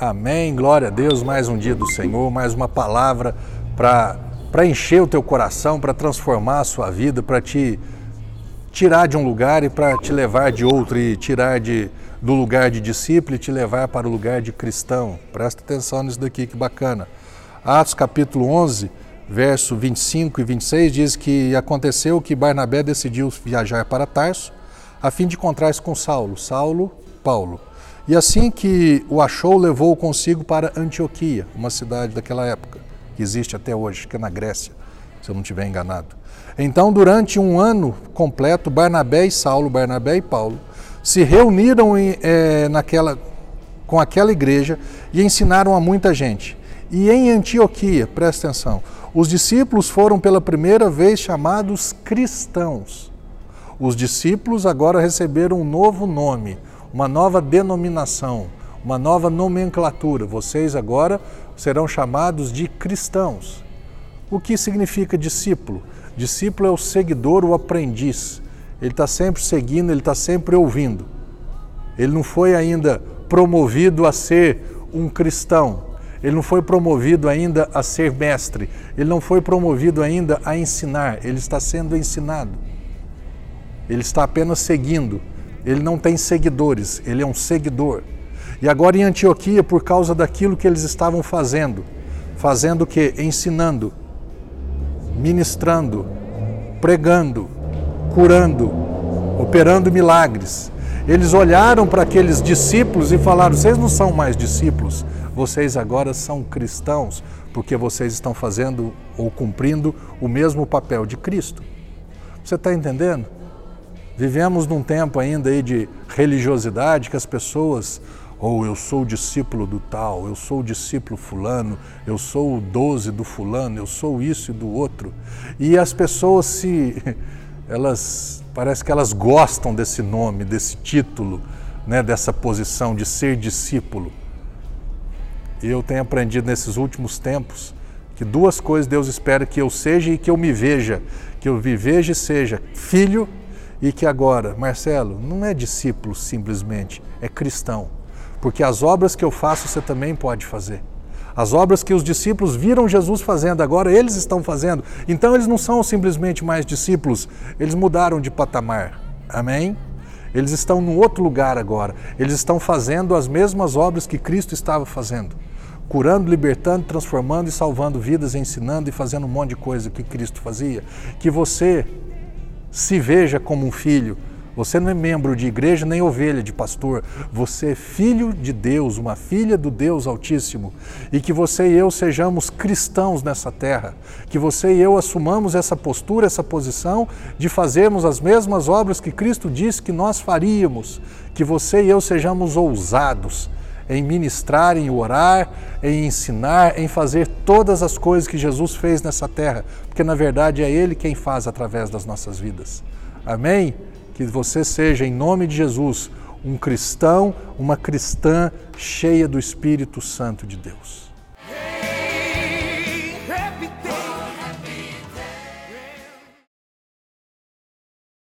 Amém. Glória a Deus. Mais um dia do Senhor, mais uma palavra para encher o teu coração, para transformar a sua vida, para te tirar de um lugar e para te levar de outro, e tirar de, do lugar de discípulo e te levar para o lugar de cristão. Presta atenção nisso daqui, que bacana. Atos capítulo 11, verso 25 e 26 diz que aconteceu que Barnabé decidiu viajar para Tarso a fim de encontrar-se com Saulo. Saulo, Paulo. E assim que o achou, levou-o consigo para Antioquia, uma cidade daquela época, que existe até hoje, que é na Grécia, se eu não estiver enganado. Então, durante um ano completo, Barnabé e Saulo, Barnabé e Paulo, se reuniram em, é, naquela, com aquela igreja e ensinaram a muita gente. E em Antioquia, presta atenção, os discípulos foram pela primeira vez chamados cristãos. Os discípulos agora receberam um novo nome, uma nova denominação, uma nova nomenclatura. Vocês agora serão chamados de cristãos. O que significa discípulo? Discípulo é o seguidor, o aprendiz. Ele está sempre seguindo, ele está sempre ouvindo. Ele não foi ainda promovido a ser um cristão. Ele não foi promovido ainda a ser mestre. Ele não foi promovido ainda a ensinar. Ele está sendo ensinado. Ele está apenas seguindo. Ele não tem seguidores, ele é um seguidor. E agora em Antioquia, por causa daquilo que eles estavam fazendo, fazendo o que? Ensinando, ministrando, pregando, curando, operando milagres. Eles olharam para aqueles discípulos e falaram: vocês não são mais discípulos, vocês agora são cristãos, porque vocês estão fazendo ou cumprindo o mesmo papel de Cristo. Você está entendendo? Vivemos num tempo ainda aí de religiosidade que as pessoas, ou oh, eu sou discípulo do tal, eu sou discípulo fulano, eu sou o doze do fulano, eu sou isso e do outro. E as pessoas se elas parece que elas gostam desse nome, desse título, né, dessa posição de ser discípulo. E eu tenho aprendido nesses últimos tempos que duas coisas Deus espera que eu seja e que eu me veja, que eu me veja e seja filho e que agora, Marcelo, não é discípulo simplesmente, é cristão. Porque as obras que eu faço você também pode fazer. As obras que os discípulos viram Jesus fazendo, agora eles estão fazendo. Então eles não são simplesmente mais discípulos, eles mudaram de patamar. Amém? Eles estão num outro lugar agora. Eles estão fazendo as mesmas obras que Cristo estava fazendo. Curando, libertando, transformando e salvando vidas, ensinando e fazendo um monte de coisa que Cristo fazia. Que você se veja como um filho. Você não é membro de igreja nem ovelha de pastor. Você é filho de Deus, uma filha do Deus Altíssimo. E que você e eu sejamos cristãos nessa terra. Que você e eu assumamos essa postura, essa posição de fazermos as mesmas obras que Cristo disse que nós faríamos. Que você e eu sejamos ousados em ministrar, em orar, em ensinar, em fazer todas as coisas que Jesus fez nessa terra, porque na verdade é Ele quem faz através das nossas vidas. Amém? Que você seja, em nome de Jesus, um cristão, uma cristã cheia do Espírito Santo de Deus.